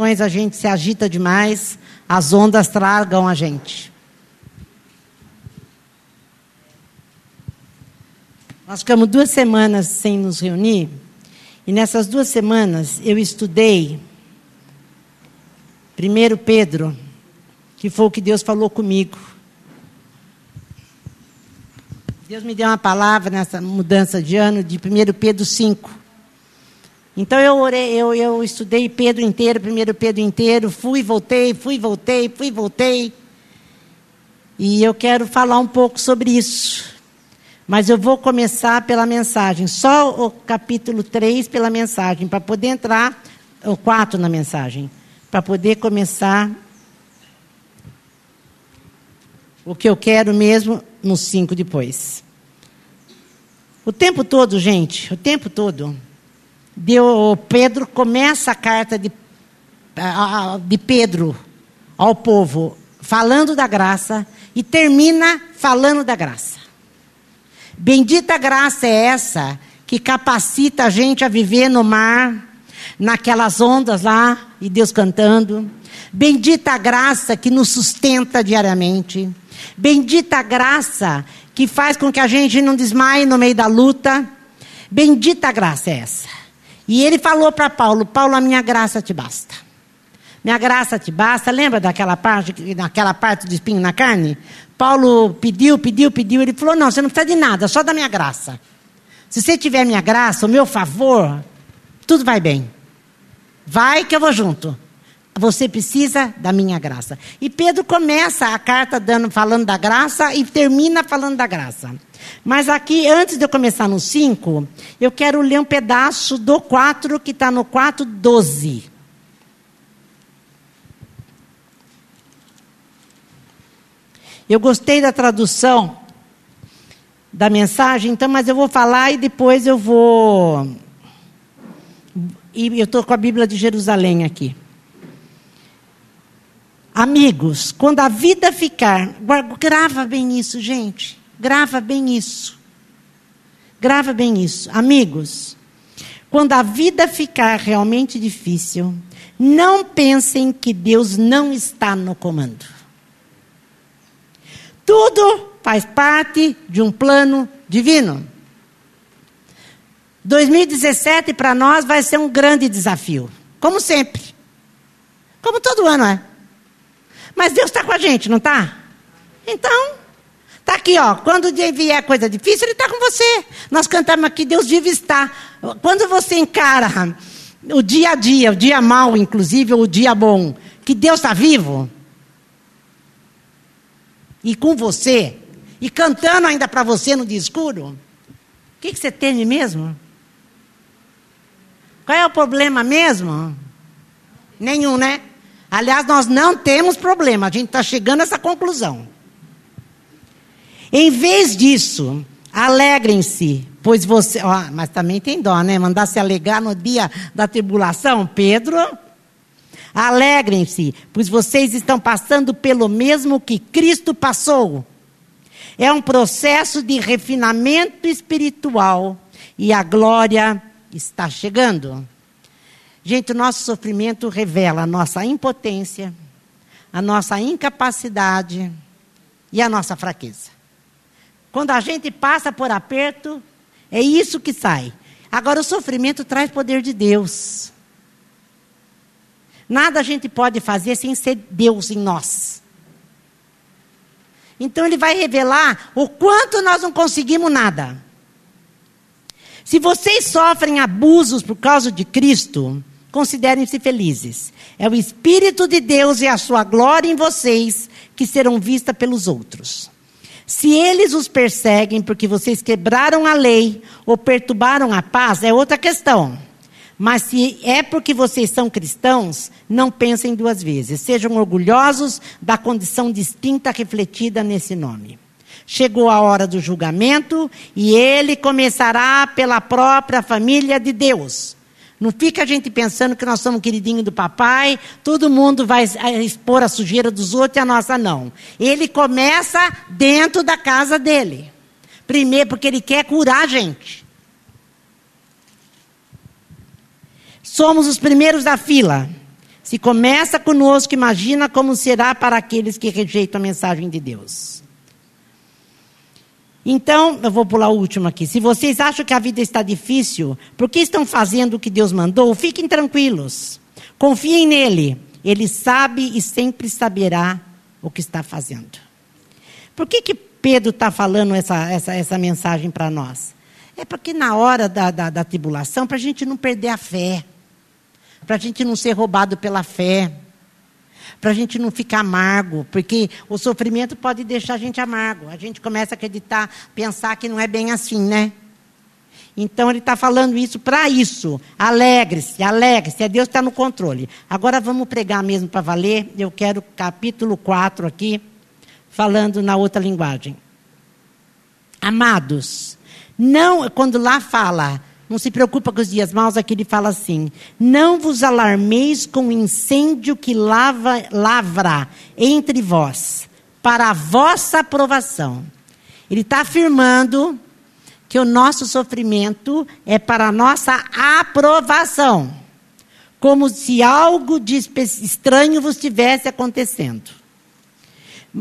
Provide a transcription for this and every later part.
a gente se agita demais, as ondas tragam a gente. Nós ficamos duas semanas sem nos reunir, e nessas duas semanas eu estudei primeiro Pedro, que foi o que Deus falou comigo. Deus me deu uma palavra nessa mudança de ano de 1 Pedro 5. Então eu orei, eu, eu estudei Pedro inteiro, primeiro Pedro inteiro, fui, voltei, fui, voltei, fui, voltei. E eu quero falar um pouco sobre isso. Mas eu vou começar pela mensagem, só o capítulo 3 pela mensagem, para poder entrar, o 4 na mensagem, para poder começar o que eu quero mesmo no 5 depois. O tempo todo, gente, o tempo todo, deu, Pedro começa a carta de, de Pedro ao povo falando da graça e termina falando da graça. Bendita graça é essa que capacita a gente a viver no mar, naquelas ondas lá, e Deus cantando. Bendita graça que nos sustenta diariamente. Bendita graça que faz com que a gente não desmaie no meio da luta. Bendita graça é essa. E ele falou para Paulo: Paulo, a minha graça te basta. Minha graça te basta. Lembra daquela parte, daquela parte do espinho na carne? Paulo pediu, pediu, pediu. Ele falou: Não, você não precisa de nada, só da minha graça. Se você tiver minha graça, o meu favor, tudo vai bem. Vai que eu vou junto. Você precisa da minha graça. E Pedro começa a carta dando, falando da graça e termina falando da graça. Mas aqui, antes de eu começar no 5, eu quero ler um pedaço do 4 que está no 4,12. Eu gostei da tradução da mensagem, então, mas eu vou falar e depois eu vou. E eu estou com a Bíblia de Jerusalém aqui. Amigos, quando a vida ficar, grava bem isso, gente. Grava bem isso. Grava bem isso. Amigos, quando a vida ficar realmente difícil, não pensem que Deus não está no comando. Tudo faz parte de um plano divino. 2017 para nós vai ser um grande desafio, como sempre. Como todo ano é. Mas Deus está com a gente, não está? Então, Está aqui, ó. Quando vier coisa difícil, Ele está com você. Nós cantamos aqui, Deus vive estar. Quando você encara o dia a dia, o dia mau, inclusive, ou o dia bom, que Deus está vivo, e com você, e cantando ainda para você no dia escuro, o que, que você teme mesmo? Qual é o problema mesmo? Nenhum, né? Aliás, nós não temos problema, a gente está chegando a essa conclusão. Em vez disso, alegrem-se, pois você. Ó, mas também tem dó, né? Mandar se alegar no dia da tribulação, Pedro. Alegrem-se, pois vocês estão passando pelo mesmo que Cristo passou. É um processo de refinamento espiritual e a glória está chegando. Gente, o nosso sofrimento revela a nossa impotência, a nossa incapacidade e a nossa fraqueza. Quando a gente passa por aperto, é isso que sai. Agora, o sofrimento traz poder de Deus. Nada a gente pode fazer sem ser Deus em nós. Então, Ele vai revelar o quanto nós não conseguimos nada. Se vocês sofrem abusos por causa de Cristo, considerem-se felizes. É o Espírito de Deus e a sua glória em vocês que serão vistas pelos outros. Se eles os perseguem porque vocês quebraram a lei ou perturbaram a paz, é outra questão. Mas se é porque vocês são cristãos, não pensem duas vezes. Sejam orgulhosos da condição distinta refletida nesse nome. Chegou a hora do julgamento e ele começará pela própria família de Deus. Não fica a gente pensando que nós somos queridinho do papai, todo mundo vai expor a sujeira dos outros e a nossa não. Ele começa dentro da casa dele. Primeiro, porque ele quer curar a gente. Somos os primeiros da fila. Se começa conosco, imagina como será para aqueles que rejeitam a mensagem de Deus. Então, eu vou pular o último aqui. Se vocês acham que a vida está difícil, porque estão fazendo o que Deus mandou, fiquem tranquilos. Confiem nele. Ele sabe e sempre saberá o que está fazendo. Por que, que Pedro está falando essa, essa, essa mensagem para nós? É porque na hora da, da, da tribulação, para a gente não perder a fé, para a gente não ser roubado pela fé, para a gente não ficar amargo, porque o sofrimento pode deixar a gente amargo. A gente começa a acreditar, pensar que não é bem assim, né? Então ele está falando isso para isso. Alegre-se, alegre-se, é Deus está no controle. Agora vamos pregar mesmo para valer. Eu quero capítulo 4 aqui, falando na outra linguagem. Amados, não, quando lá fala, não se preocupa com os dias maus, aqui ele fala assim: Não vos alarmeis com o incêndio que lava, lavra entre vós, para a vossa aprovação. Ele está afirmando que o nosso sofrimento é para a nossa aprovação, como se algo de estranho vos estivesse acontecendo.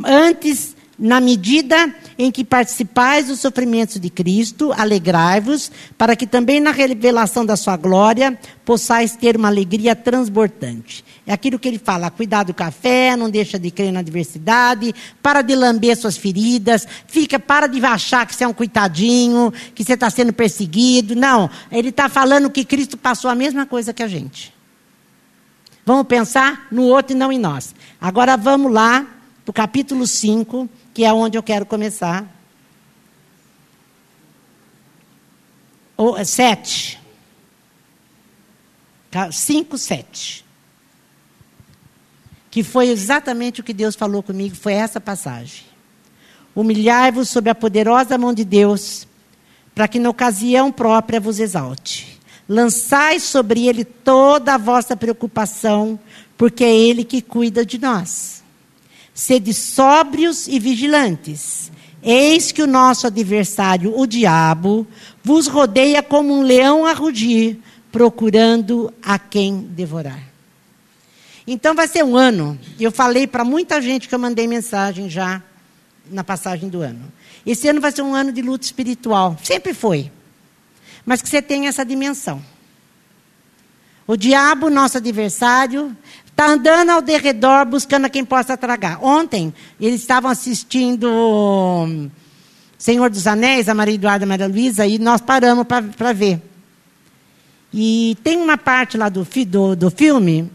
Antes, na medida em que participais dos sofrimentos de Cristo, alegrai-vos, para que também na revelação da sua glória possais ter uma alegria transbordante. É aquilo que ele fala: cuidado com a fé, não deixa de crer na adversidade, para de lamber suas feridas, fica, para de achar que você é um coitadinho, que você está sendo perseguido. Não, ele está falando que Cristo passou a mesma coisa que a gente. Vamos pensar no outro e não em nós. Agora vamos lá para o capítulo 5 que é onde eu quero começar. O, sete. Cinco, sete. Que foi exatamente o que Deus falou comigo, foi essa passagem. Humilhai-vos sob a poderosa mão de Deus, para que na ocasião própria vos exalte. Lançai sobre ele toda a vossa preocupação, porque é ele que cuida de nós. Sede sóbrios e vigilantes. Eis que o nosso adversário, o diabo, vos rodeia como um leão a rugir, procurando a quem devorar. Então vai ser um ano. Eu falei para muita gente que eu mandei mensagem já na passagem do ano. Esse ano vai ser um ano de luta espiritual. Sempre foi. Mas que você tenha essa dimensão. O diabo, nosso adversário, Está andando ao derredor buscando a quem possa tragar. Ontem, eles estavam assistindo Senhor dos Anéis, a Maria Eduarda e a Maria Luísa, e nós paramos para ver. E tem uma parte lá do, do, do filme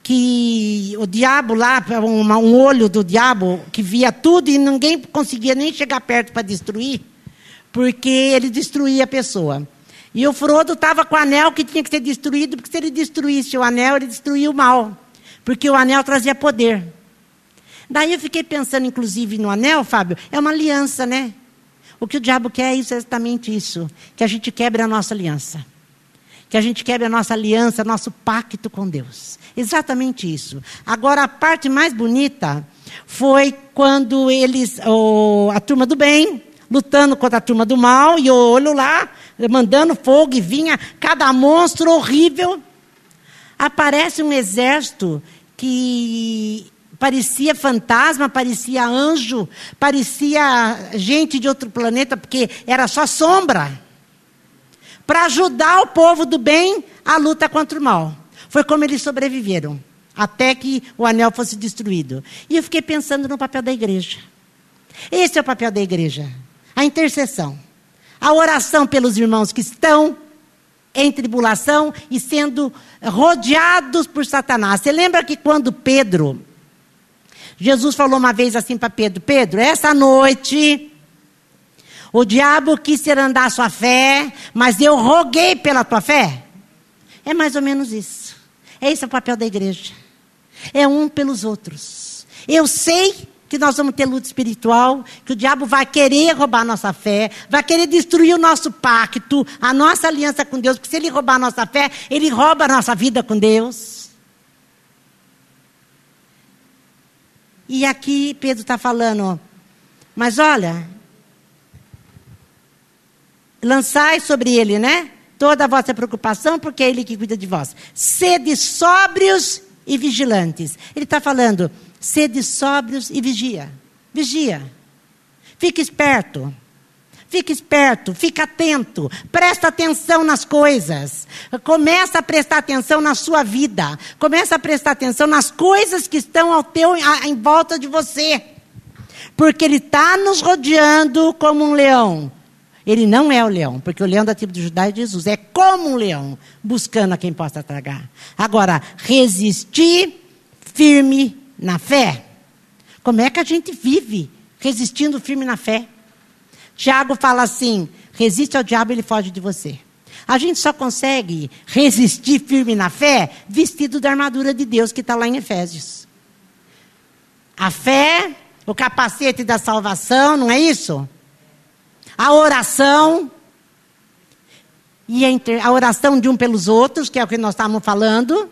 que o diabo lá, uma, um olho do diabo que via tudo e ninguém conseguia nem chegar perto para destruir, porque ele destruía a pessoa. E o Frodo estava com o anel que tinha que ser destruído, porque se ele destruísse o anel, ele destruía o mal. Porque o anel trazia poder. Daí eu fiquei pensando, inclusive, no anel, Fábio, é uma aliança, né? O que o diabo quer é exatamente isso: que a gente quebre a nossa aliança. Que a gente quebre a nossa aliança, nosso pacto com Deus. Exatamente isso. Agora, a parte mais bonita foi quando eles, oh, a turma do bem, lutando contra a turma do mal, e o olho lá, mandando fogo e vinha cada monstro horrível. Aparece um exército que parecia fantasma, parecia anjo, parecia gente de outro planeta, porque era só sombra. Para ajudar o povo do bem à luta contra o mal. Foi como eles sobreviveram, até que o anel fosse destruído. E eu fiquei pensando no papel da igreja. Esse é o papel da igreja a intercessão, a oração pelos irmãos que estão em tribulação e sendo rodeados por Satanás. Você lembra que quando Pedro, Jesus falou uma vez assim para Pedro: Pedro, essa noite, o diabo quis ser andar a sua fé, mas eu roguei pela tua fé. É mais ou menos isso. É esse o papel da igreja. É um pelos outros. Eu sei que nós vamos ter luta espiritual, que o diabo vai querer roubar a nossa fé, vai querer destruir o nosso pacto, a nossa aliança com Deus, porque se ele roubar a nossa fé, ele rouba a nossa vida com Deus. E aqui Pedro está falando, mas olha, lançai sobre ele, né? Toda a vossa preocupação, porque é ele que cuida de vós. Sede sóbrios e vigilantes. Ele está falando, sede sóbrios e vigia. Vigia. Fique esperto. Fique esperto, fica atento, presta atenção nas coisas. Começa a prestar atenção na sua vida. Começa a prestar atenção nas coisas que estão ao teu, em volta de você. Porque ele está nos rodeando como um leão. Ele não é o leão, porque o leão da tribo de Judá é Jesus. É como um leão, buscando a quem possa tragar. Agora, resistir firme na fé. Como é que a gente vive resistindo firme na fé? Tiago fala assim: resiste ao diabo, ele foge de você. A gente só consegue resistir firme na fé vestido da armadura de Deus que está lá em Efésios. A fé, o capacete da salvação, não é isso? A oração. E a, a oração de um pelos outros, que é o que nós estávamos falando.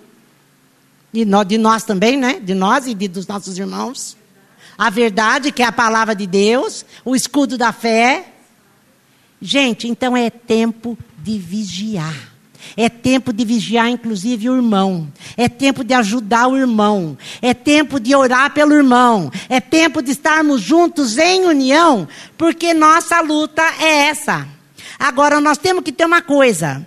De nós, de nós também, né? De nós e de, dos nossos irmãos a verdade, que é a palavra de Deus, o escudo da fé. Gente, então é tempo de vigiar. É tempo de vigiar, inclusive, o irmão. É tempo de ajudar o irmão. É tempo de orar pelo irmão. É tempo de estarmos juntos em união, porque nossa luta é essa. Agora, nós temos que ter uma coisa.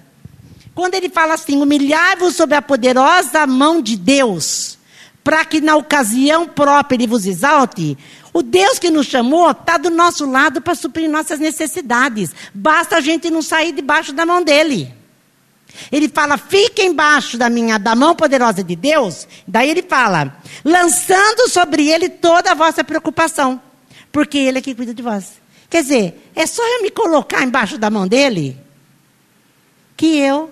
Quando ele fala assim, humilhai-vos sob a poderosa mão de Deus, para que na ocasião própria ele vos exalte, o Deus que nos chamou está do nosso lado para suprir nossas necessidades. Basta a gente não sair debaixo da mão dele. Ele fala, fique embaixo da minha, da mão poderosa de Deus. Daí ele fala, lançando sobre ele toda a vossa preocupação, porque ele é que cuida de vós. Quer dizer, é só eu me colocar embaixo da mão dele que eu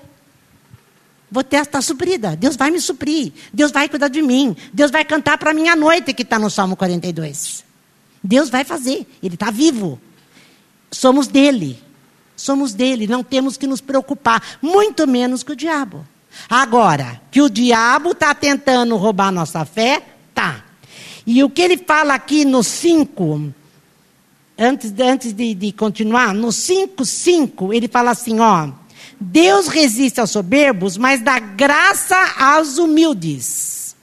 Vou ter estar suprida. Deus vai me suprir. Deus vai cuidar de mim. Deus vai cantar para mim à noite, que está no Salmo 42. Deus vai fazer. Ele está vivo. Somos dele. Somos dele. Não temos que nos preocupar. Muito menos que o diabo. Agora, que o diabo está tentando roubar nossa fé, tá. E o que ele fala aqui no 5, antes, antes de, de continuar, no 5, 5, ele fala assim, ó. Deus resiste aos soberbos, mas dá graça aos humildes.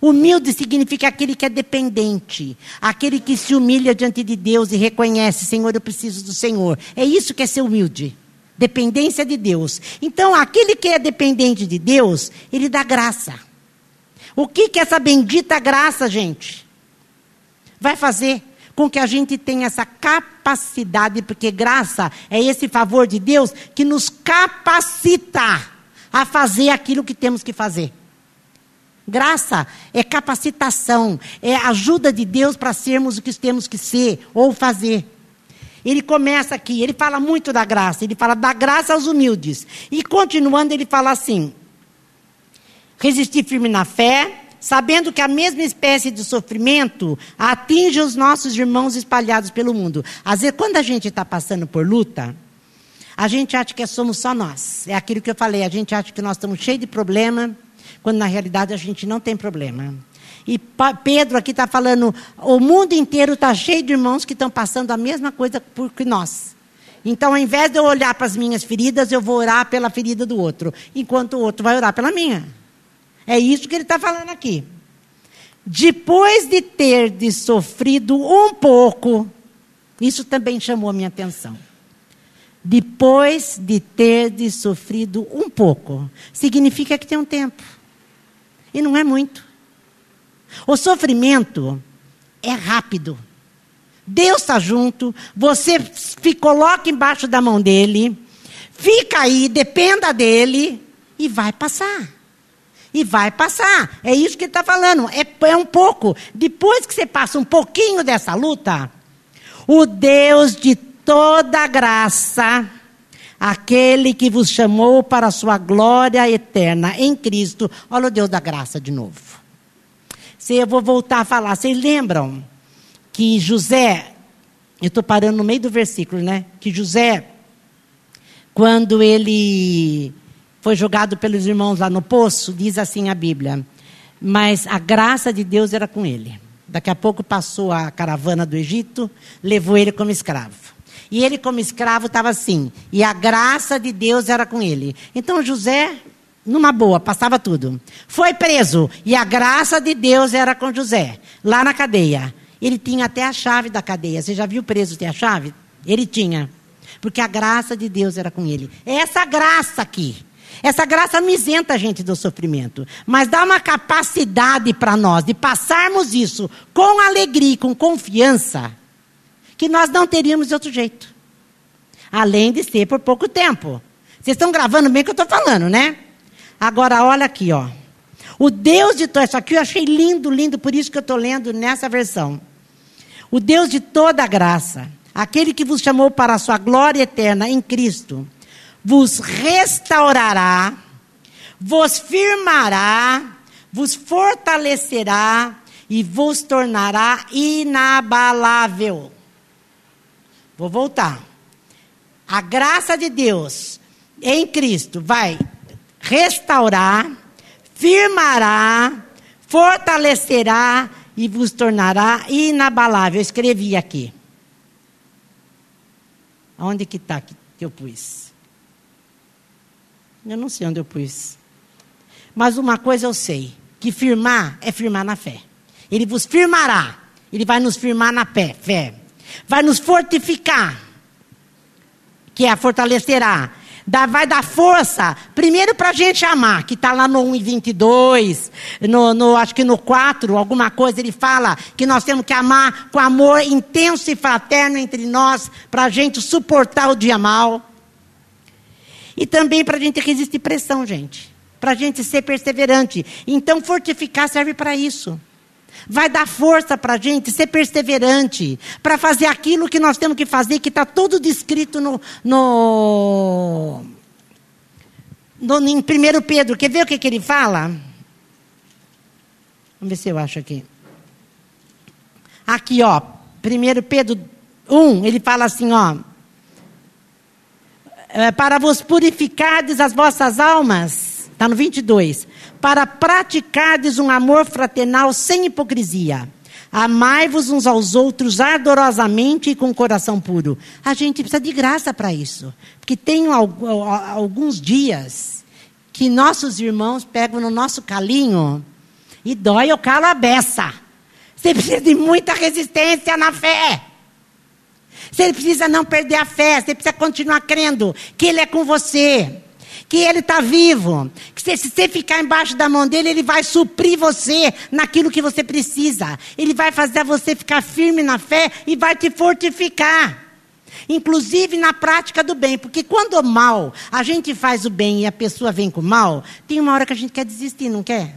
Humilde significa aquele que é dependente, aquele que se humilha diante de Deus e reconhece: Senhor, eu preciso do Senhor. É isso que é ser humilde. Dependência de Deus. Então, aquele que é dependente de Deus, ele dá graça. O que, que essa bendita graça, gente, vai fazer? Com que a gente tenha essa capacidade, porque graça é esse favor de Deus que nos capacita a fazer aquilo que temos que fazer. Graça é capacitação, é ajuda de Deus para sermos o que temos que ser ou fazer. Ele começa aqui, ele fala muito da graça, ele fala da graça aos humildes. E continuando, ele fala assim: resistir firme na fé, sabendo que a mesma espécie de sofrimento atinge os nossos irmãos espalhados pelo mundo. Às vezes, quando a gente está passando por luta, a gente acha que somos só nós. É aquilo que eu falei, a gente acha que nós estamos cheios de problema, quando na realidade a gente não tem problema. E Pedro aqui está falando, o mundo inteiro está cheio de irmãos que estão passando a mesma coisa que nós. Então, ao invés de eu olhar para as minhas feridas, eu vou orar pela ferida do outro, enquanto o outro vai orar pela minha. É isso que ele está falando aqui. Depois de ter de sofrido um pouco, isso também chamou a minha atenção. Depois de ter de sofrido um pouco, significa que tem um tempo. E não é muito. O sofrimento é rápido. Deus está junto, você se coloca embaixo da mão dele, fica aí, dependa dele e vai passar. E vai passar. É isso que ele está falando. É, é um pouco. Depois que você passa um pouquinho dessa luta, o Deus de toda graça, aquele que vos chamou para a sua glória eterna em Cristo. Olha o Deus da graça de novo. Se eu vou voltar a falar, vocês lembram que José, eu estou parando no meio do versículo, né? Que José, quando ele foi jogado pelos irmãos lá no poço, diz assim a Bíblia. Mas a graça de Deus era com ele. Daqui a pouco passou a caravana do Egito, levou ele como escravo. E ele, como escravo, estava assim. E a graça de Deus era com ele. Então José numa boa, passava tudo. Foi preso e a graça de Deus era com José, lá na cadeia. Ele tinha até a chave da cadeia. Você já viu preso ter a chave? Ele tinha. Porque a graça de Deus era com ele. É essa graça aqui. Essa graça não isenta a gente do sofrimento, mas dá uma capacidade para nós de passarmos isso com alegria, com confiança, que nós não teríamos de outro jeito. Além de ser por pouco tempo. Vocês estão gravando bem o que eu estou falando, né? Agora, olha aqui, ó. O Deus de todo. Isso aqui eu achei lindo, lindo, por isso que eu estou lendo nessa versão. O Deus de toda graça, aquele que vos chamou para a sua glória eterna em Cristo, vos restaurará, vos firmará, vos fortalecerá e vos tornará inabalável. Vou voltar. A graça de Deus em Cristo vai restaurar, firmará, fortalecerá e vos tornará inabalável. Eu escrevi aqui. Onde que está que eu pus? Eu não sei onde eu pus. Mas uma coisa eu sei: que firmar é firmar na fé. Ele vos firmará. Ele vai nos firmar na fé. fé. Vai nos fortificar. Que é a fortalecerá dá, vai dar força, primeiro para a gente amar, que está lá no 1 e 22, no, no, acho que no 4, alguma coisa, ele fala que nós temos que amar com amor intenso e fraterno entre nós, para a gente suportar o dia mal. E também para a gente resistir pressão, gente. Para a gente ser perseverante. Então, fortificar serve para isso. Vai dar força para a gente ser perseverante, para fazer aquilo que nós temos que fazer, que está tudo descrito no, no, no, em 1 Pedro. Quer ver o que, que ele fala? Vamos ver se eu acho aqui. Aqui, ó, 1 Pedro 1, ele fala assim, ó. É, para vos purificardes as vossas almas, está no 22 para praticardes um amor fraternal sem hipocrisia. Amai-vos uns aos outros ardorosamente e com coração puro. A gente precisa de graça para isso. Porque tem alguns dias que nossos irmãos pegam no nosso calinho e dói o calo a beça. Você precisa de muita resistência na fé. Você precisa não perder a fé, você precisa continuar crendo que Ele é com você que Ele está vivo. Que se, você ficar embaixo da mão dele, Ele vai suprir você naquilo que você precisa. Ele vai fazer você ficar firme na fé e vai te fortificar. Inclusive na prática do bem, porque quando o mal, a gente faz o bem e a pessoa vem com o mal, tem uma hora que a gente quer desistir, não quer?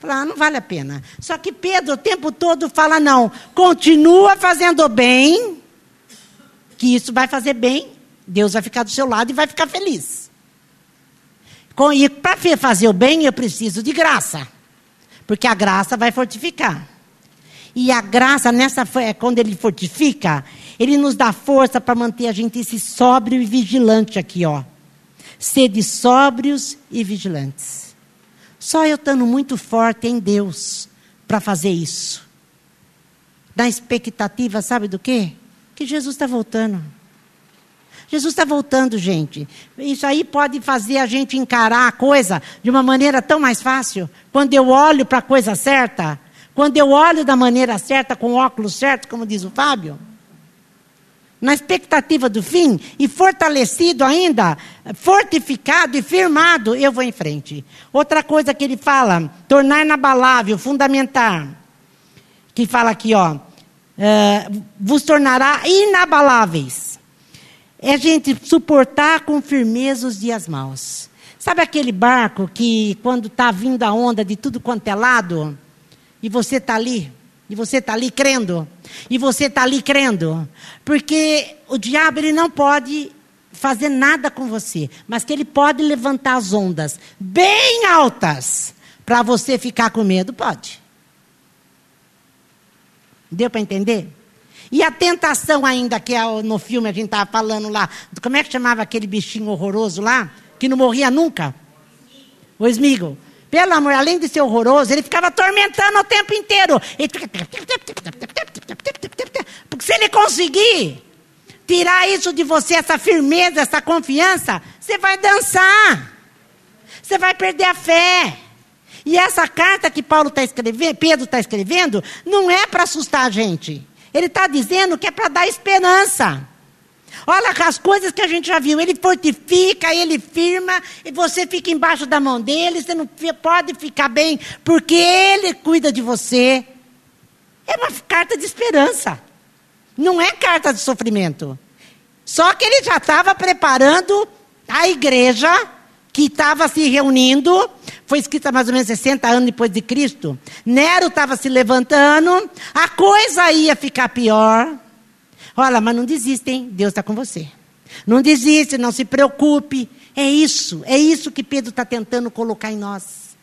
Fala, ah, não vale a pena. Só que Pedro o tempo todo fala: não, continua fazendo o bem, que isso vai fazer bem, Deus vai ficar do seu lado e vai ficar feliz. E para fazer o bem, eu preciso de graça. Porque a graça vai fortificar. E a graça, nessa, é quando ele fortifica, ele nos dá força para manter a gente esse sóbrio e vigilante aqui, ó. Sede sóbrios e vigilantes. Só eu estando muito forte em Deus para fazer isso. Na expectativa, sabe do quê? Que Jesus está voltando. Jesus está voltando, gente. Isso aí pode fazer a gente encarar a coisa de uma maneira tão mais fácil. Quando eu olho para a coisa certa, quando eu olho da maneira certa, com o óculos certo, como diz o Fábio, na expectativa do fim e fortalecido ainda, fortificado e firmado, eu vou em frente. Outra coisa que ele fala, tornar inabalável, fundamentar, que fala aqui, ó, uh, vos tornará inabaláveis é a gente suportar com firmeza os dias maus. Sabe aquele barco que, quando está vindo a onda de tudo quanto é lado, e você está ali, e você está ali crendo, e você está ali crendo, porque o diabo ele não pode fazer nada com você, mas que ele pode levantar as ondas bem altas para você ficar com medo, pode. Deu para entender? E a tentação ainda, que é no filme a gente estava falando lá, como é que chamava aquele bichinho horroroso lá, que não morria nunca? O esmigo. Pelo amor, além de ser horroroso, ele ficava atormentando o tempo inteiro. Porque se ele conseguir tirar isso de você, essa firmeza, essa confiança, você vai dançar. Você vai perder a fé. E essa carta que Paulo está escrevendo, Pedro está escrevendo, não é para assustar a gente. Ele está dizendo que é para dar esperança. Olha as coisas que a gente já viu. Ele fortifica, ele firma, e você fica embaixo da mão dele. Você não pode ficar bem, porque ele cuida de você. É uma carta de esperança. Não é carta de sofrimento. Só que ele já estava preparando a igreja que estava se reunindo, foi escrita mais ou menos 60 anos depois de Cristo. Nero estava se levantando, a coisa ia ficar pior. Olha, mas não desista, hein? Deus está com você. Não desiste, não se preocupe. É isso, é isso que Pedro está tentando colocar em nós.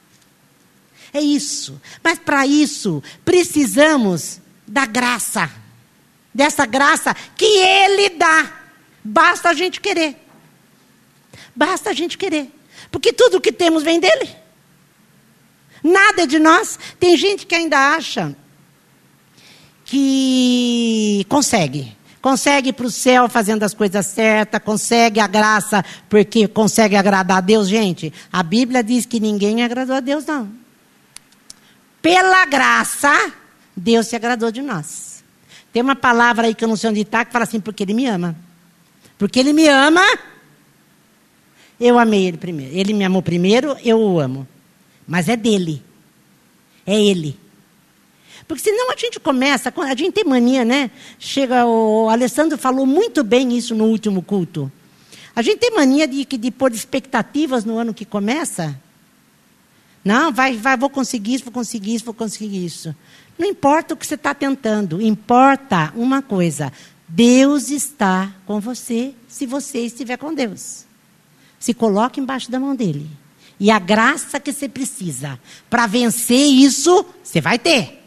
É isso. Mas para isso, precisamos da graça. Dessa graça que Ele dá. Basta a gente querer. Basta a gente querer. Porque tudo o que temos vem dele. Nada de nós. Tem gente que ainda acha que consegue. Consegue ir para o céu fazendo as coisas certas, consegue a graça porque consegue agradar a Deus. Gente, a Bíblia diz que ninguém agradou a Deus, não. Pela graça, Deus se agradou de nós. Tem uma palavra aí que eu não sei onde está, que fala assim, porque Ele me ama. Porque Ele me ama, eu amei ele primeiro. Ele me amou primeiro, eu o amo. Mas é dele. É ele. Porque senão a gente começa, a gente tem mania, né? Chega, o Alessandro falou muito bem isso no último culto. A gente tem mania de, de pôr expectativas no ano que começa. Não, vai, vai, vou conseguir isso, vou conseguir isso, vou conseguir isso. Não importa o que você está tentando, importa uma coisa: Deus está com você se você estiver com Deus. Se coloque embaixo da mão dele. E a graça que você precisa para vencer isso, você vai ter.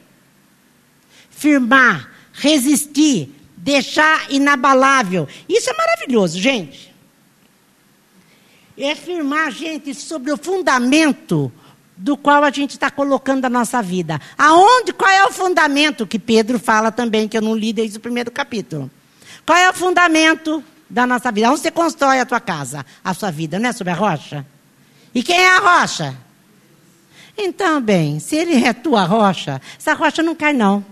Firmar, resistir, deixar inabalável. Isso é maravilhoso, gente. É firmar, gente, sobre o fundamento do qual a gente está colocando a nossa vida. Aonde, qual é o fundamento que Pedro fala também, que eu não li desde o primeiro capítulo. Qual é o fundamento? da nossa vida. Onde você constrói a tua casa? A sua vida, não é sobre a rocha? E quem é a rocha? Então, bem, se ele é tua rocha, essa rocha não cai, não.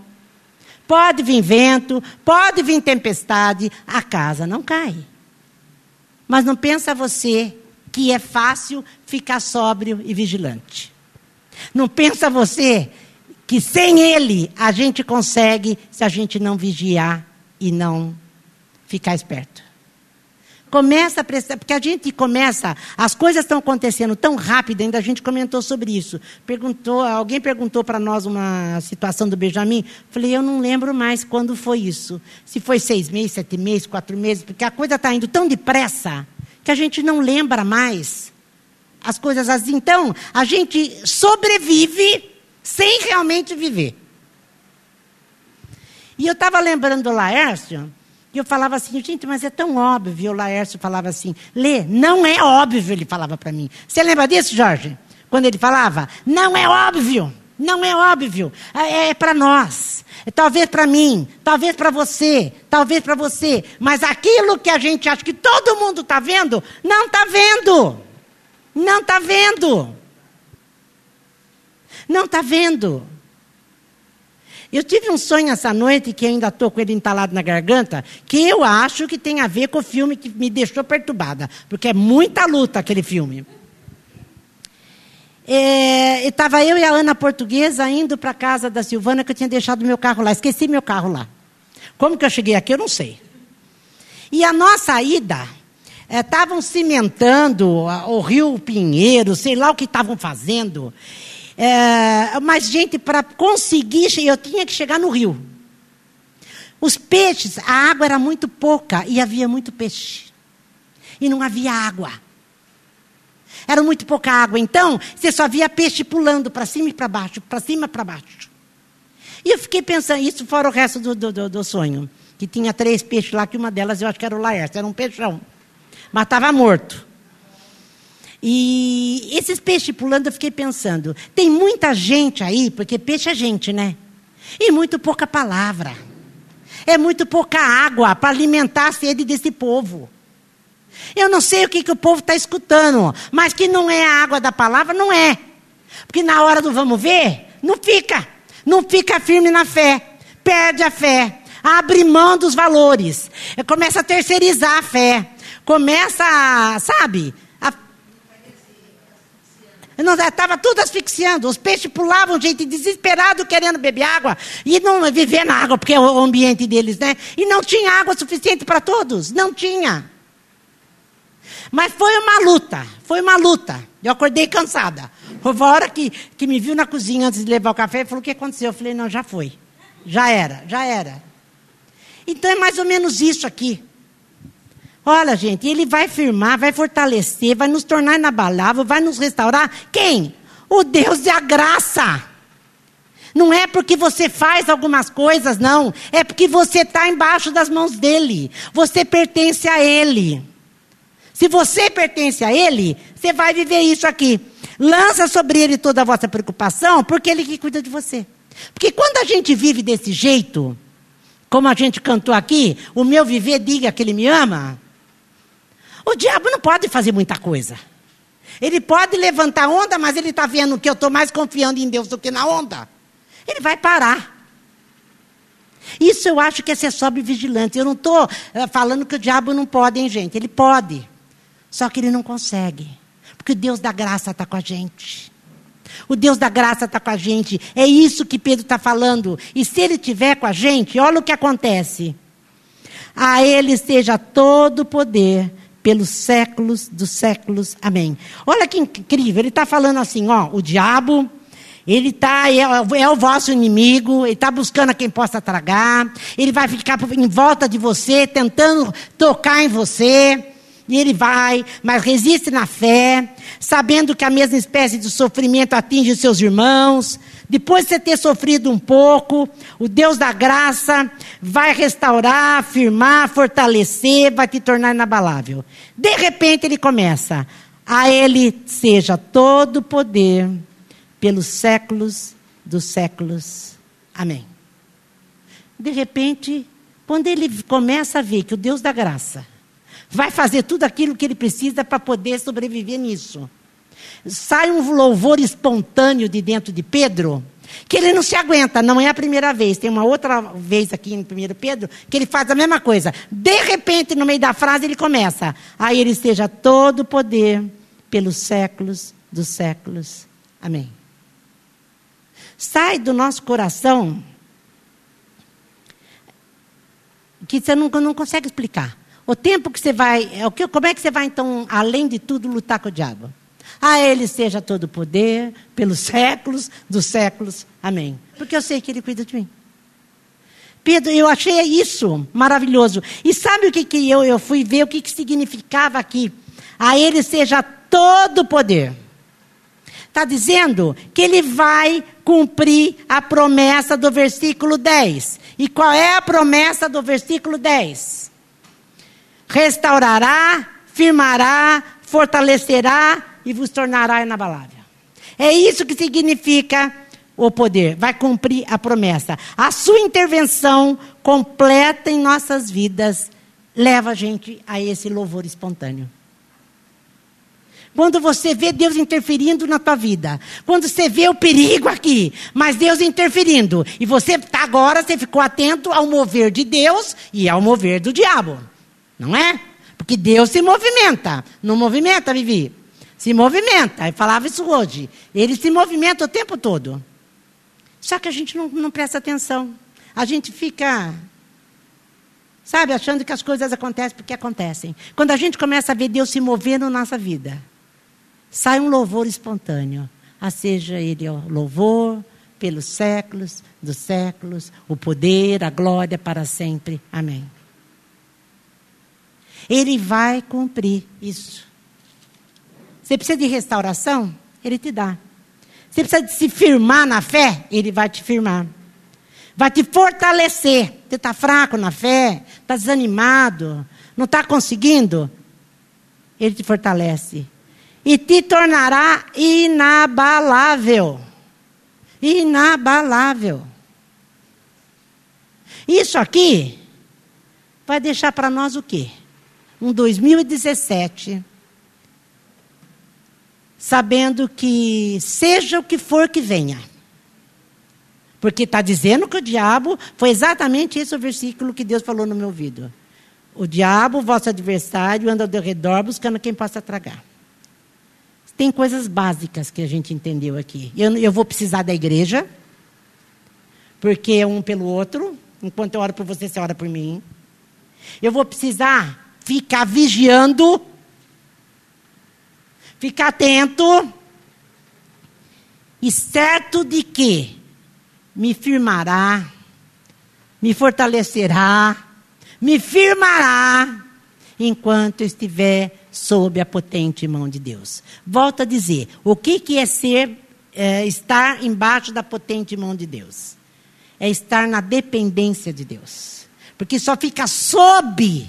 Pode vir vento, pode vir tempestade, a casa não cai. Mas não pensa você que é fácil ficar sóbrio e vigilante. Não pensa você que sem ele a gente consegue se a gente não vigiar e não ficar esperto. Começa a prestar, porque a gente começa, as coisas estão acontecendo tão rápido, ainda a gente comentou sobre isso. Perguntou, alguém perguntou para nós uma situação do Benjamin. Falei, eu não lembro mais quando foi isso. Se foi seis meses, sete meses, quatro meses, porque a coisa está indo tão depressa que a gente não lembra mais as coisas assim. Então, a gente sobrevive sem realmente viver. E eu estava lembrando do Laércio, e eu falava assim, gente, mas é tão óbvio. O Laércio falava assim, Lê, não é óbvio, ele falava para mim. Você lembra disso, Jorge? Quando ele falava, não é óbvio, não é óbvio, é, é para nós. É, talvez para mim, talvez para você, talvez para você. Mas aquilo que a gente acha que todo mundo está vendo, não está vendo. Não está vendo. Não está vendo. Eu tive um sonho essa noite, que ainda estou com ele entalado na garganta, que eu acho que tem a ver com o filme que me deixou perturbada, porque é muita luta aquele filme. É, Estava eu e a Ana Portuguesa indo para a casa da Silvana, que eu tinha deixado meu carro lá. Esqueci meu carro lá. Como que eu cheguei aqui, eu não sei. E a nossa ida, estavam é, cimentando o Rio Pinheiro, sei lá o que estavam fazendo. É, mas, gente, para conseguir, eu tinha que chegar no rio. Os peixes, a água era muito pouca e havia muito peixe. E não havia água. Era muito pouca água. Então, você só via peixe pulando para cima e para baixo, para cima e para baixo. E eu fiquei pensando, isso fora o resto do, do, do, sonho. Que tinha três peixes lá, que uma delas eu acho que era o Laércio, era um peixão. Mas estava morto. E esses peixes pulando, eu fiquei pensando: tem muita gente aí, porque peixe é gente, né? E muito pouca palavra. É muito pouca água para alimentar a sede desse povo. Eu não sei o que, que o povo está escutando, mas que não é a água da palavra, não é. Porque na hora do vamos ver, não fica. Não fica firme na fé. Perde a fé. Abre mão dos valores. Começa a terceirizar a fé. Começa a, sabe, Estava tudo asfixiando. Os peixes pulavam, gente desesperado, querendo beber água. E não viver na água, porque é o ambiente deles, né? E não tinha água suficiente para todos. Não tinha. Mas foi uma luta. Foi uma luta. Eu acordei cansada. Houve uma hora que, que me viu na cozinha antes de levar o café e falou: O que aconteceu? Eu falei: Não, já foi. Já era, já era. Então é mais ou menos isso aqui. Olha, gente, ele vai firmar, vai fortalecer, vai nos tornar inabalável, vai nos restaurar. Quem? O Deus da graça. Não é porque você faz algumas coisas, não. É porque você está embaixo das mãos dele. Você pertence a ele. Se você pertence a ele, você vai viver isso aqui. Lança sobre ele toda a vossa preocupação, porque ele que cuida de você. Porque quando a gente vive desse jeito, como a gente cantou aqui, o meu viver diga que ele me ama. O diabo não pode fazer muita coisa. Ele pode levantar onda, mas ele está vendo que eu estou mais confiando em Deus do que na onda. Ele vai parar. Isso eu acho que é ser sobe vigilante. Eu não estou eh, falando que o diabo não pode, hein, gente? Ele pode. Só que ele não consegue. Porque o Deus da graça está com a gente. O Deus da graça está com a gente. É isso que Pedro está falando. E se ele estiver com a gente, olha o que acontece. A ele seja todo o poder pelos séculos dos séculos. Amém. Olha que incrível, ele está falando assim, ó, o diabo, ele tá, é, é o vosso inimigo, ele está buscando a quem possa tragar, ele vai ficar em volta de você, tentando tocar em você. E ele vai, mas resiste na fé, sabendo que a mesma espécie de sofrimento atinge os seus irmãos. Depois de você ter sofrido um pouco, o Deus da graça vai restaurar, afirmar, fortalecer, vai te tornar inabalável. De repente ele começa: a ele seja todo poder pelos séculos dos séculos. Amém. De repente, quando ele começa a ver que o Deus da graça vai fazer tudo aquilo que ele precisa para poder sobreviver nisso sai um louvor espontâneo de dentro de Pedro, que ele não se aguenta, não é a primeira vez. Tem uma outra vez aqui em 1 Pedro que ele faz a mesma coisa. De repente, no meio da frase, ele começa: A ele seja todo o poder pelos séculos dos séculos. Amém. Sai do nosso coração que você não, não consegue explicar. O tempo que você vai. Como é que você vai, então, além de tudo, lutar com o diabo? A Ele seja todo o poder, pelos séculos dos séculos. Amém. Porque eu sei que Ele cuida de mim. Pedro, eu achei isso maravilhoso. E sabe o que, que eu, eu fui ver, o que, que significava aqui? A Ele seja todo o poder. Está dizendo que Ele vai cumprir a promessa do versículo 10. E qual é a promessa do versículo 10? Restaurará, firmará, fortalecerá e vos tornará inabalável. É isso que significa o poder. Vai cumprir a promessa. A sua intervenção completa em nossas vidas leva a gente a esse louvor espontâneo. Quando você vê Deus interferindo na tua vida, quando você vê o perigo aqui, mas Deus interferindo, e você tá agora você ficou atento ao mover de Deus e ao mover do diabo, não é? Porque Deus se movimenta, não movimenta, Vivi? Se movimenta. Eu falava isso hoje. Ele se movimenta o tempo todo. Só que a gente não, não presta atenção. A gente fica, sabe, achando que as coisas acontecem porque acontecem. Quando a gente começa a ver Deus se mover na nossa vida, sai um louvor espontâneo. A seja ele o louvor pelos séculos dos séculos, o poder, a glória para sempre. Amém. Ele vai cumprir isso. Você precisa de restauração? Ele te dá. Você precisa de se firmar na fé? Ele vai te firmar. Vai te fortalecer. Você está fraco na fé? Está desanimado? Não está conseguindo? Ele te fortalece. E te tornará inabalável. Inabalável. Isso aqui vai deixar para nós o quê? um 2017 sabendo que seja o que for que venha. Porque está dizendo que o diabo, foi exatamente esse o versículo que Deus falou no meu ouvido. O diabo, vosso adversário, anda ao redor buscando quem possa tragar. Tem coisas básicas que a gente entendeu aqui. Eu, eu vou precisar da igreja, porque é um pelo outro. Enquanto eu oro por você, você ora por mim. Eu vou precisar ficar vigiando, ficar atento, e certo de que me firmará, me fortalecerá, me firmará, enquanto estiver sob a potente mão de Deus. Volto a dizer, o que, que é ser, é, estar embaixo da potente mão de Deus? É estar na dependência de Deus. Porque só fica sob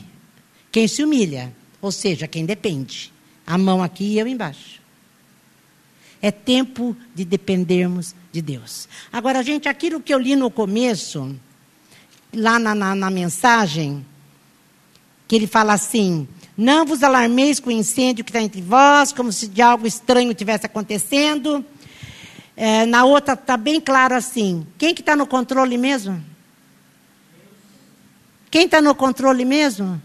quem se humilha, ou seja, quem depende. A mão aqui e eu embaixo. É tempo de dependermos de Deus. Agora, gente, aquilo que eu li no começo, lá na, na, na mensagem, que ele fala assim: Não vos alarmeis com o incêndio que está entre vós, como se de algo estranho tivesse acontecendo. É, na outra está bem claro assim: quem que está no controle mesmo? Quem está no controle mesmo?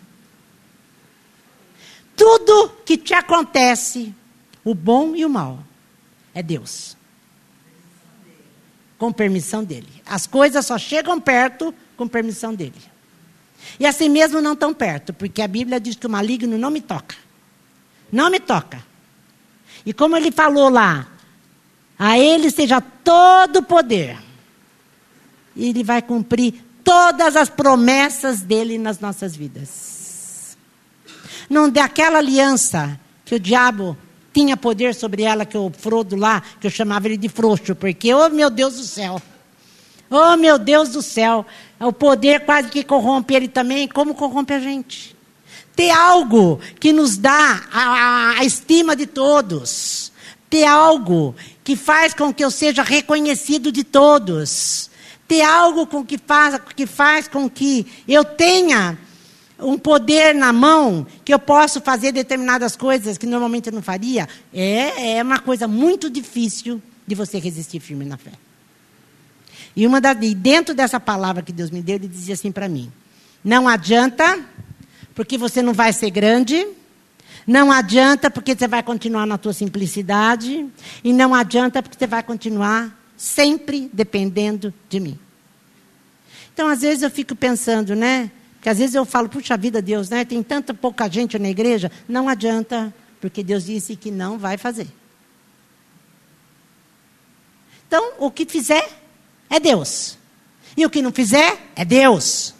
Tudo que te acontece, o bom e o mal, é Deus. Com permissão dele. As coisas só chegam perto com permissão dele. E assim mesmo não tão perto, porque a Bíblia diz que o maligno não me toca. Não me toca. E como ele falou lá, a ele seja todo o poder. E ele vai cumprir todas as promessas dele nas nossas vidas. Não daquela aliança que o diabo tinha poder sobre ela, que o Frodo lá, que eu chamava ele de frouxo, porque, oh meu Deus do céu, oh meu Deus do céu, o poder quase que corrompe ele também, como corrompe a gente. Ter algo que nos dá a, a estima de todos, ter algo que faz com que eu seja reconhecido de todos, ter algo com que, faz, que faz com que eu tenha um poder na mão que eu posso fazer determinadas coisas que normalmente eu não faria, é, é uma coisa muito difícil de você resistir firme na fé. E uma da, e dentro dessa palavra que Deus me deu, ele dizia assim para mim: não adianta, porque você não vai ser grande. Não adianta porque você vai continuar na tua simplicidade. E não adianta porque você vai continuar sempre dependendo de mim. Então, às vezes eu fico pensando, né? Porque às vezes eu falo, puxa vida, Deus, né? Tem tanta pouca gente na igreja. Não adianta, porque Deus disse que não vai fazer. Então, o que fizer é Deus. E o que não fizer é Deus.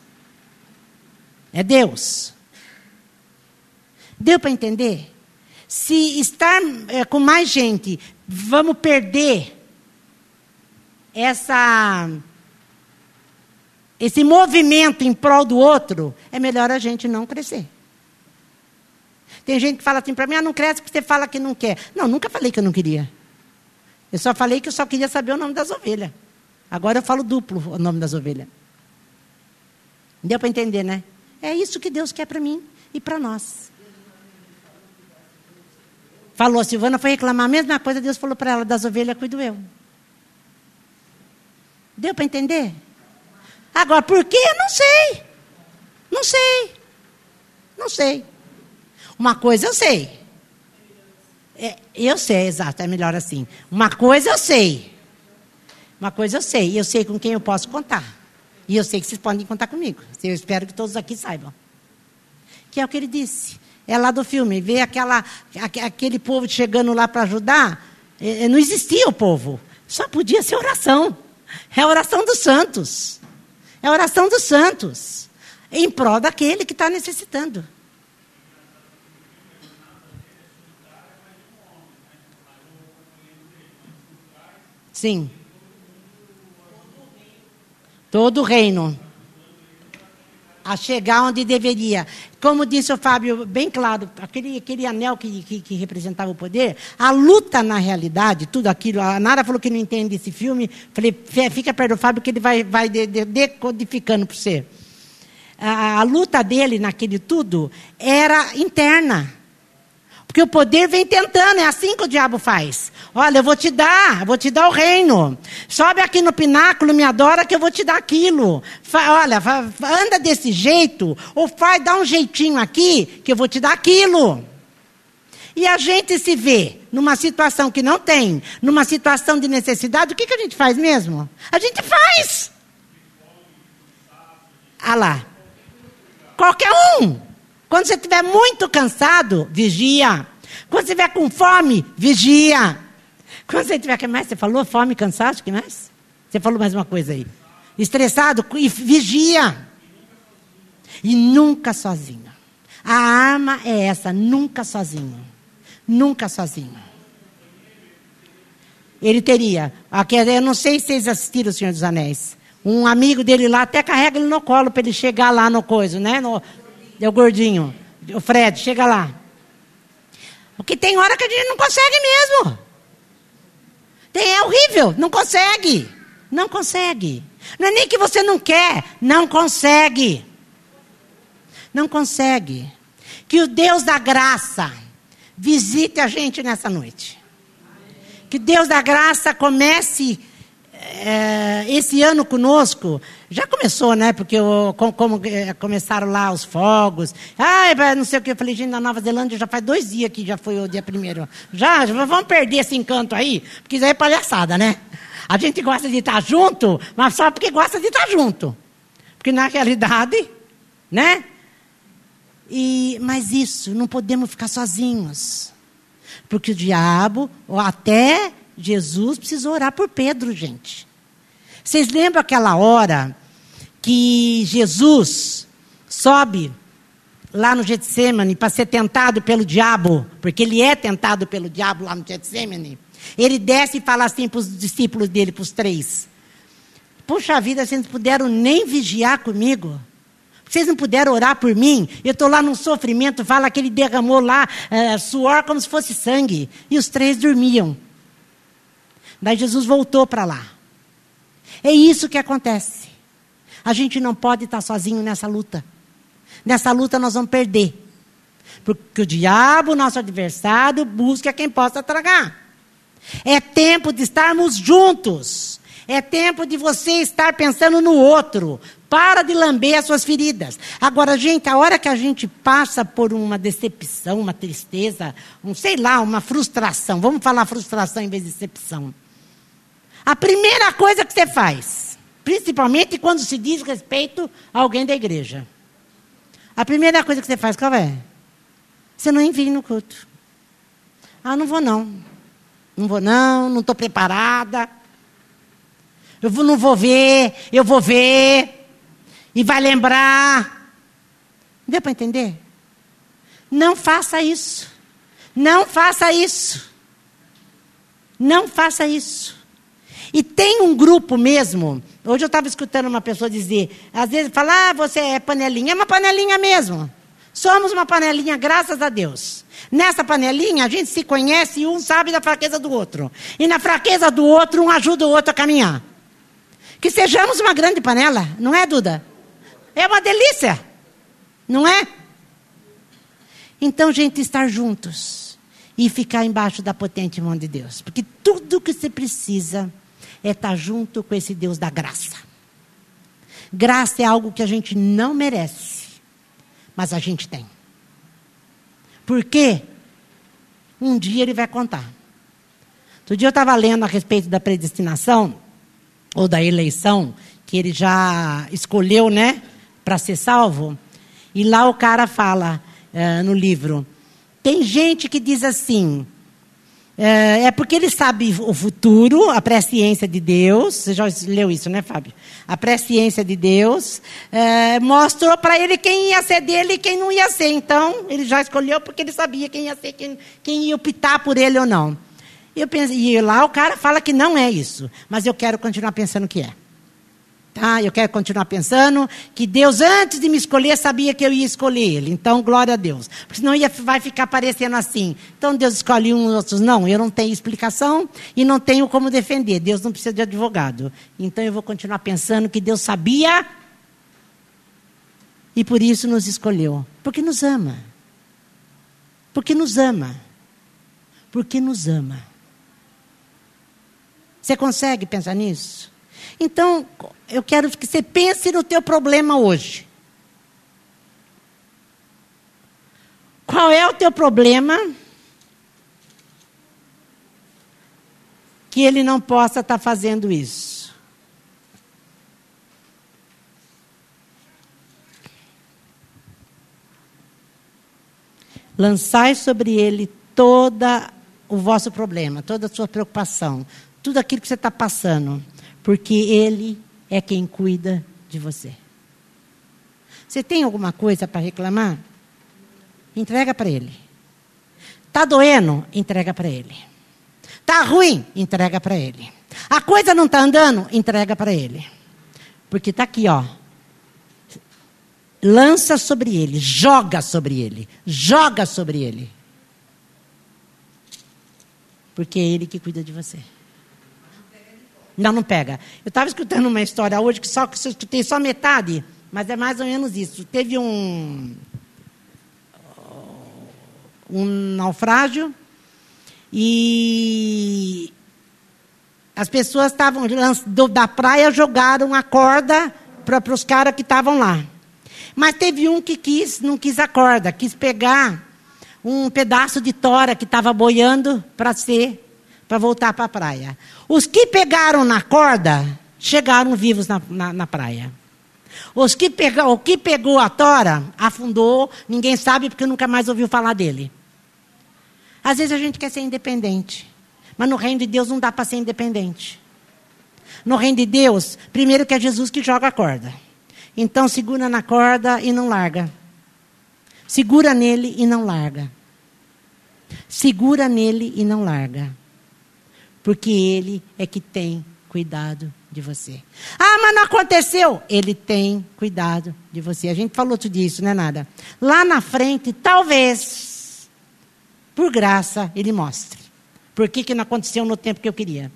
É Deus. Deu para entender? Se estar é, com mais gente, vamos perder essa esse movimento em prol do outro, é melhor a gente não crescer. Tem gente que fala assim para mim, ah, não cresce porque você fala que não quer. Não, nunca falei que eu não queria. Eu só falei que eu só queria saber o nome das ovelhas. Agora eu falo duplo o nome das ovelhas. Deu para entender, né? É isso que Deus quer para mim e para nós. Falou, a Silvana foi reclamar a mesma coisa, Deus falou para ela, das ovelhas cuido eu. Deu para entender? Agora, por quê? Não sei. Não sei. Não sei. Uma coisa eu sei. É, eu sei, exato, é melhor assim. Uma coisa eu sei. Uma coisa eu sei. Eu sei com quem eu posso contar. E eu sei que vocês podem contar comigo. Eu espero que todos aqui saibam. Que é o que ele disse. É lá do filme. Ver aquela, aquele povo chegando lá para ajudar. É, não existia o povo. Só podia ser oração. É a oração dos santos. É a oração dos santos. Em prol daquele que está necessitando. Sim. Todo o reino. A chegar onde deveria. Como disse o Fábio, bem claro, aquele, aquele anel que, que, que, representava o poder, a luta na realidade, tudo aquilo. A Nara falou que não entende esse filme. Falei, fica perto do Fábio que ele vai, vai decodificando para você. a, a luta dele naquele tudo era interna. Porque o poder vem tentando, é assim que o diabo faz. Olha, eu vou te dar, vou te dar o reino. Sobe aqui no pináculo, me adora que eu vou te dar aquilo. Fa, olha, anda desse jeito, ou faz, dá um jeitinho aqui que eu vou te dar aquilo. E a gente se vê numa situação que não tem, numa situação de necessidade, o que, que a gente faz mesmo? A gente faz. Ah lá. Qualquer um. Quando você estiver muito cansado, vigia. Quando você estiver com fome, vigia. Quando você tiver, que mais? Você falou fome, cansaço, que mais? Você falou mais uma coisa aí. Estressado, vigia. E nunca sozinho. A arma é essa, nunca sozinho. Nunca sozinho. Ele teria. Eu não sei se vocês assistiram o Senhor dos Anéis. Um amigo dele lá até carrega ele no colo para ele chegar lá no coisa, né? No, é o gordinho. O Fred, chega lá. Porque tem hora que a gente não consegue mesmo. Tem, é horrível, não consegue. Não consegue. Não é nem que você não quer, não consegue. Não consegue. Que o Deus da graça visite a gente nessa noite. Que Deus da graça comece é, esse ano conosco, já começou, né? Porque o, como, como é, começaram lá os fogos. Ah, não sei o que. Eu falei, gente, na Nova Zelândia já faz dois dias que já foi o dia primeiro. Já, já vamos perder esse encanto aí, porque isso aí é palhaçada, né? A gente gosta de estar junto, mas só porque gosta de estar junto. Porque na realidade, né? E, mas isso, não podemos ficar sozinhos. Porque o diabo, ou até Jesus precisou orar por Pedro, gente. Vocês lembram aquela hora que Jesus sobe lá no Getsemane para ser tentado pelo diabo, porque ele é tentado pelo diabo lá no Getsemane. Ele desce e fala assim para os discípulos dele, para os três: Puxa vida, vocês não puderam nem vigiar comigo. Vocês não puderam orar por mim? Eu estou lá num sofrimento, fala que ele derramou lá é, suor como se fosse sangue. E os três dormiam. Daí Jesus voltou para lá. É isso que acontece. A gente não pode estar sozinho nessa luta. Nessa luta nós vamos perder. Porque o diabo, nosso adversário, busca quem possa tragar. É tempo de estarmos juntos. É tempo de você estar pensando no outro. Para de lamber as suas feridas. Agora, gente, a hora que a gente passa por uma decepção, uma tristeza, um sei lá, uma frustração, vamos falar frustração em vez de decepção. A primeira coisa que você faz, principalmente quando se diz respeito a alguém da igreja, a primeira coisa que você faz, qual é? Você não envia no culto. Ah, não vou não. Não vou não, não estou preparada. Eu não vou ver, eu vou ver. E vai lembrar. Deu para entender? Não faça isso. Não faça isso. Não faça isso. E tem um grupo mesmo. Hoje eu estava escutando uma pessoa dizer, às vezes fala, ah, você é panelinha. É uma panelinha mesmo. Somos uma panelinha, graças a Deus. Nessa panelinha, a gente se conhece e um sabe da fraqueza do outro. E na fraqueza do outro, um ajuda o outro a caminhar. Que sejamos uma grande panela, não é, Duda? É uma delícia, não é? Então, gente, estar juntos e ficar embaixo da potente mão de Deus. Porque tudo que você precisa é estar junto com esse Deus da graça. Graça é algo que a gente não merece, mas a gente tem. Por quê? Um dia ele vai contar. Outro dia eu estava lendo a respeito da predestinação, ou da eleição, que ele já escolheu, né, para ser salvo. E lá o cara fala uh, no livro: tem gente que diz assim, é, é porque ele sabe o futuro, a presciência de Deus. Você já leu isso, né, Fábio? A presciência de Deus é, mostrou para ele quem ia ser dele e quem não ia ser. Então, ele já escolheu porque ele sabia quem ia ser, quem, quem ia optar por ele ou não. Eu penso, e lá o cara fala que não é isso. Mas eu quero continuar pensando que é. Tá? Eu quero continuar pensando que Deus, antes de me escolher, sabia que eu ia escolher Ele. Então, glória a Deus. Porque senão ia, vai ficar parecendo assim. Então, Deus escolhe uns, outros não. Eu não tenho explicação e não tenho como defender. Deus não precisa de advogado. Então, eu vou continuar pensando que Deus sabia E por isso nos escolheu. Porque nos ama. Porque nos ama. Porque nos ama. Você consegue pensar nisso? Então, eu quero que você pense no teu problema hoje. Qual é o teu problema? Que ele não possa estar tá fazendo isso. Lançai sobre ele toda o vosso problema, toda a sua preocupação, tudo aquilo que você está passando, porque ele é quem cuida de você. Você tem alguma coisa para reclamar? Entrega para ele. Tá doendo? Entrega para ele. Tá ruim? Entrega para ele. A coisa não está andando? Entrega para ele. Porque está aqui, ó. Lança sobre ele, joga sobre ele, joga sobre ele. Porque é ele que cuida de você. Não, não pega. Eu estava escutando uma história hoje que só que eu escutei só metade, mas é mais ou menos isso. Teve um um naufrágio e as pessoas estavam da praia jogaram a corda para os caras que estavam lá. Mas teve um que quis, não quis a corda, quis pegar um pedaço de tora que estava boiando para ser, para voltar para a praia. Os que pegaram na corda chegaram vivos na, na, na praia. Os que pegou, o que pegou a tora afundou, ninguém sabe porque nunca mais ouviu falar dele. Às vezes a gente quer ser independente, mas no reino de Deus não dá para ser independente. No reino de Deus, primeiro que é Jesus que joga a corda. Então segura na corda e não larga. Segura nele e não larga. Segura nele e não larga. Porque ele é que tem cuidado de você. Ah, mas não aconteceu. Ele tem cuidado de você. A gente falou tudo isso, não é nada. Lá na frente, talvez por graça, ele mostre. Por que, que não aconteceu no tempo que eu queria?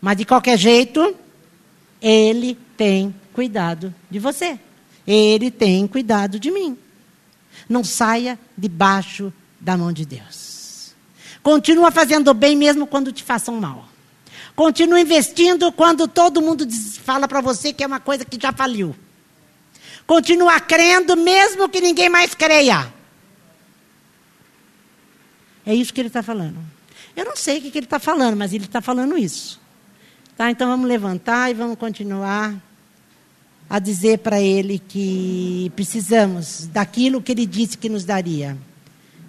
Mas de qualquer jeito, ele tem cuidado de você. Ele tem cuidado de mim. Não saia debaixo da mão de Deus. Continua fazendo bem mesmo quando te façam mal. Continua investindo quando todo mundo fala para você que é uma coisa que já faliu. Continua crendo mesmo que ninguém mais creia. É isso que ele está falando. Eu não sei o que, que ele está falando, mas ele está falando isso. Tá? Então vamos levantar e vamos continuar a dizer para ele que precisamos daquilo que ele disse que nos daria.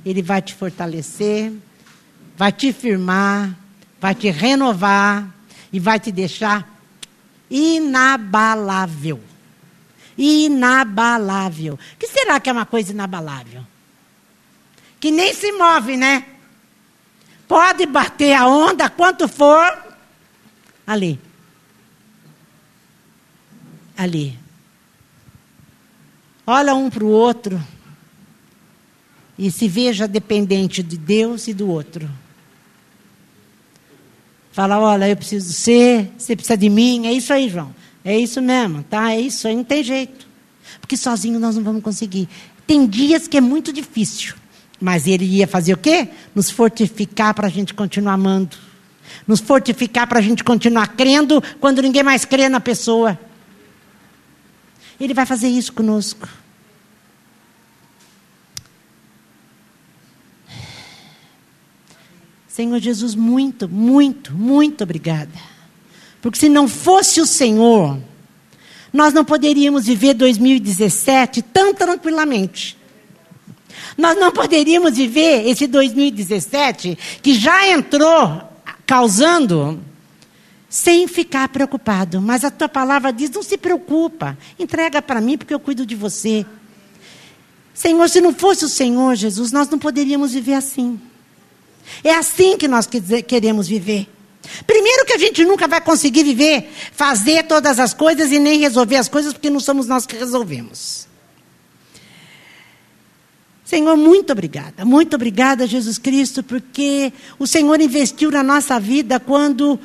Ele vai te fortalecer, vai te firmar, vai te renovar e vai te deixar inabalável. Inabalável. O que será que é uma coisa inabalável? que nem se move, né? Pode bater a onda quanto for. Ali. Ali. Olha um para o outro. E se veja dependente de Deus e do outro. Fala, olha, eu preciso ser, você precisa de mim. É isso aí, João. É isso mesmo, tá? É isso aí, não tem jeito. Porque sozinho nós não vamos conseguir. Tem dias que é muito difícil. Mas ele ia fazer o quê? Nos fortificar para a gente continuar amando. Nos fortificar para a gente continuar crendo quando ninguém mais crê na pessoa. Ele vai fazer isso conosco. Senhor Jesus, muito, muito, muito obrigada. Porque se não fosse o Senhor, nós não poderíamos viver 2017 tão tranquilamente. Nós não poderíamos viver esse 2017 que já entrou causando sem ficar preocupado. Mas a tua palavra diz: não se preocupa, entrega para mim porque eu cuido de você. Senhor, se não fosse o Senhor Jesus, nós não poderíamos viver assim. É assim que nós queremos viver. Primeiro que a gente nunca vai conseguir viver, fazer todas as coisas e nem resolver as coisas, porque não somos nós que resolvemos. Senhor, muito obrigada. Muito obrigada, Jesus Cristo, porque o Senhor investiu na nossa vida quando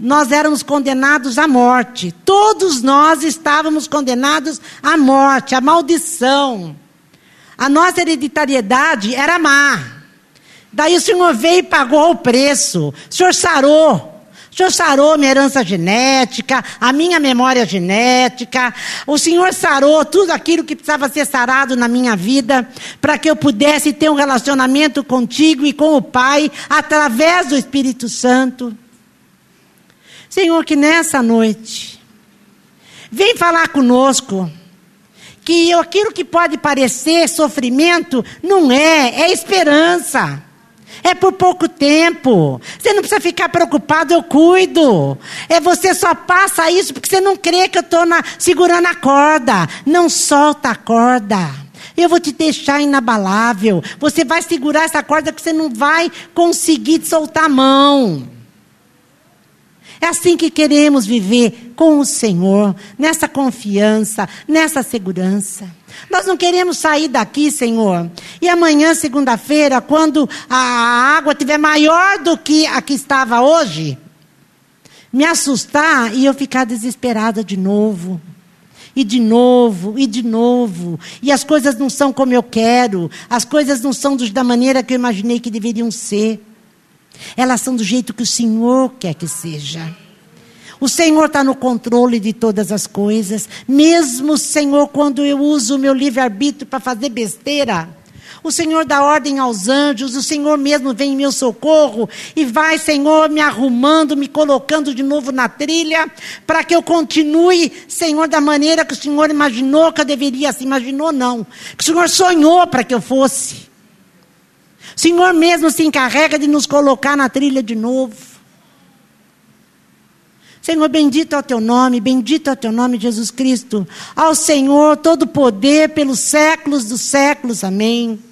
nós éramos condenados à morte. Todos nós estávamos condenados à morte, à maldição. A nossa hereditariedade era má. Daí o Senhor veio e pagou o preço. O Senhor sarou. O Senhor sarou minha herança genética, a minha memória genética. O Senhor sarou tudo aquilo que precisava ser sarado na minha vida, para que eu pudesse ter um relacionamento contigo e com o Pai, através do Espírito Santo. Senhor, que nessa noite, vem falar conosco, que aquilo que pode parecer sofrimento, não é, é esperança. É por pouco tempo. Você não precisa ficar preocupado, eu cuido. É você só passa isso porque você não crê que eu estou segurando a corda. Não solta a corda. Eu vou te deixar inabalável. Você vai segurar essa corda que você não vai conseguir soltar a mão. É assim que queremos viver com o Senhor, nessa confiança, nessa segurança. Nós não queremos sair daqui, Senhor. E amanhã, segunda-feira, quando a água estiver maior do que a que estava hoje, me assustar e eu ficar desesperada de novo. E de novo, e de novo. E as coisas não são como eu quero. As coisas não são da maneira que eu imaginei que deveriam ser. Elas são do jeito que o Senhor quer que seja. O Senhor está no controle de todas as coisas. Mesmo, Senhor, quando eu uso o meu livre-arbítrio para fazer besteira. O Senhor dá ordem aos anjos, o Senhor mesmo vem em meu socorro e vai, Senhor, me arrumando, me colocando de novo na trilha, para que eu continue, Senhor, da maneira que o Senhor imaginou que eu deveria, se imaginou não, que o Senhor sonhou para que eu fosse. O Senhor mesmo se encarrega de nos colocar na trilha de novo. Senhor, bendito é o teu nome, bendito é o teu nome, Jesus Cristo. Ao Senhor todo poder pelos séculos dos séculos, amém.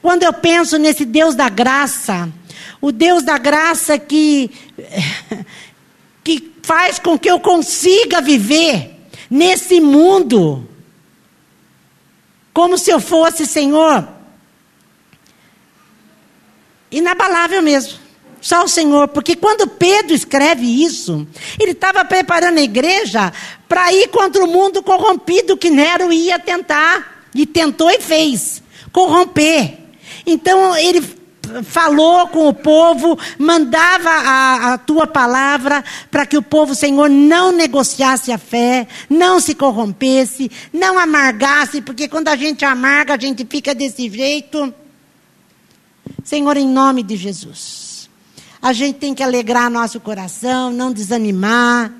Quando eu penso nesse Deus da graça, o Deus da graça que, que faz com que eu consiga viver nesse mundo, como se eu fosse, Senhor, inabalável mesmo. Só o Senhor, porque quando Pedro escreve isso, ele estava preparando a igreja para ir contra o mundo corrompido que Nero ia tentar, e tentou e fez corromper. Então ele falou com o povo, mandava a, a tua palavra para que o povo, Senhor, não negociasse a fé, não se corrompesse, não amargasse, porque quando a gente amarga, a gente fica desse jeito. Senhor, em nome de Jesus a gente tem que alegrar nosso coração, não desanimar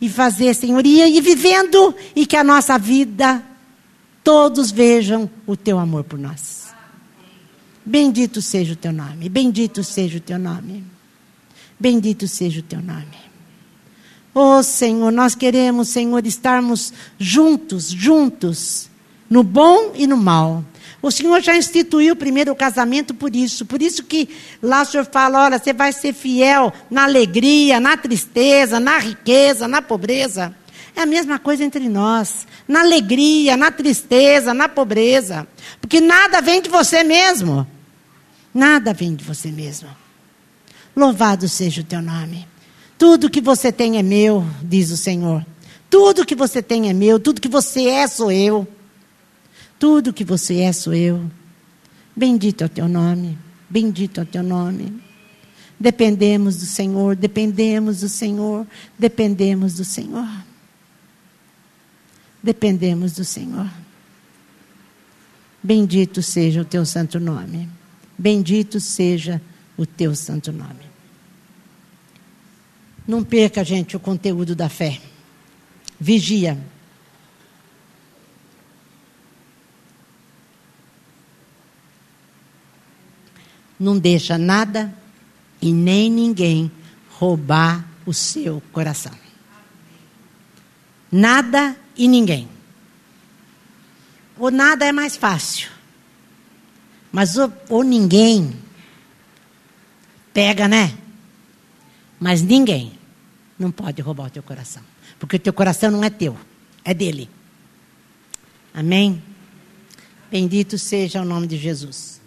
e fazer, Senhor, e vivendo e que a nossa vida todos vejam o teu amor por nós. Bendito seja o teu nome, bendito seja o teu nome. Bendito seja o teu nome. Oh Senhor, nós queremos, Senhor, estarmos juntos, juntos, no bom e no mal. O Senhor já instituiu primeiro o casamento por isso. Por isso que lá o Senhor fala: olha, você vai ser fiel na alegria, na tristeza, na riqueza, na pobreza. É a mesma coisa entre nós. Na alegria, na tristeza, na pobreza. Porque nada vem de você mesmo. Nada vem de você mesmo. Louvado seja o teu nome. Tudo que você tem é meu, diz o Senhor. Tudo que você tem é meu, tudo que você é sou eu. Tudo que você é sou eu. Bendito é o teu nome. Bendito é o teu nome. Dependemos do Senhor, dependemos do Senhor, dependemos do Senhor. Dependemos do Senhor. Bendito seja o teu santo nome. Bendito seja o teu santo nome. Não perca, gente, o conteúdo da fé. Vigia. Não deixa nada e nem ninguém roubar o seu coração. Nada e ninguém. O nada é mais fácil. Mas o, o ninguém pega, né? Mas ninguém não pode roubar o teu coração. Porque o teu coração não é teu, é dele. Amém? Bendito seja o nome de Jesus.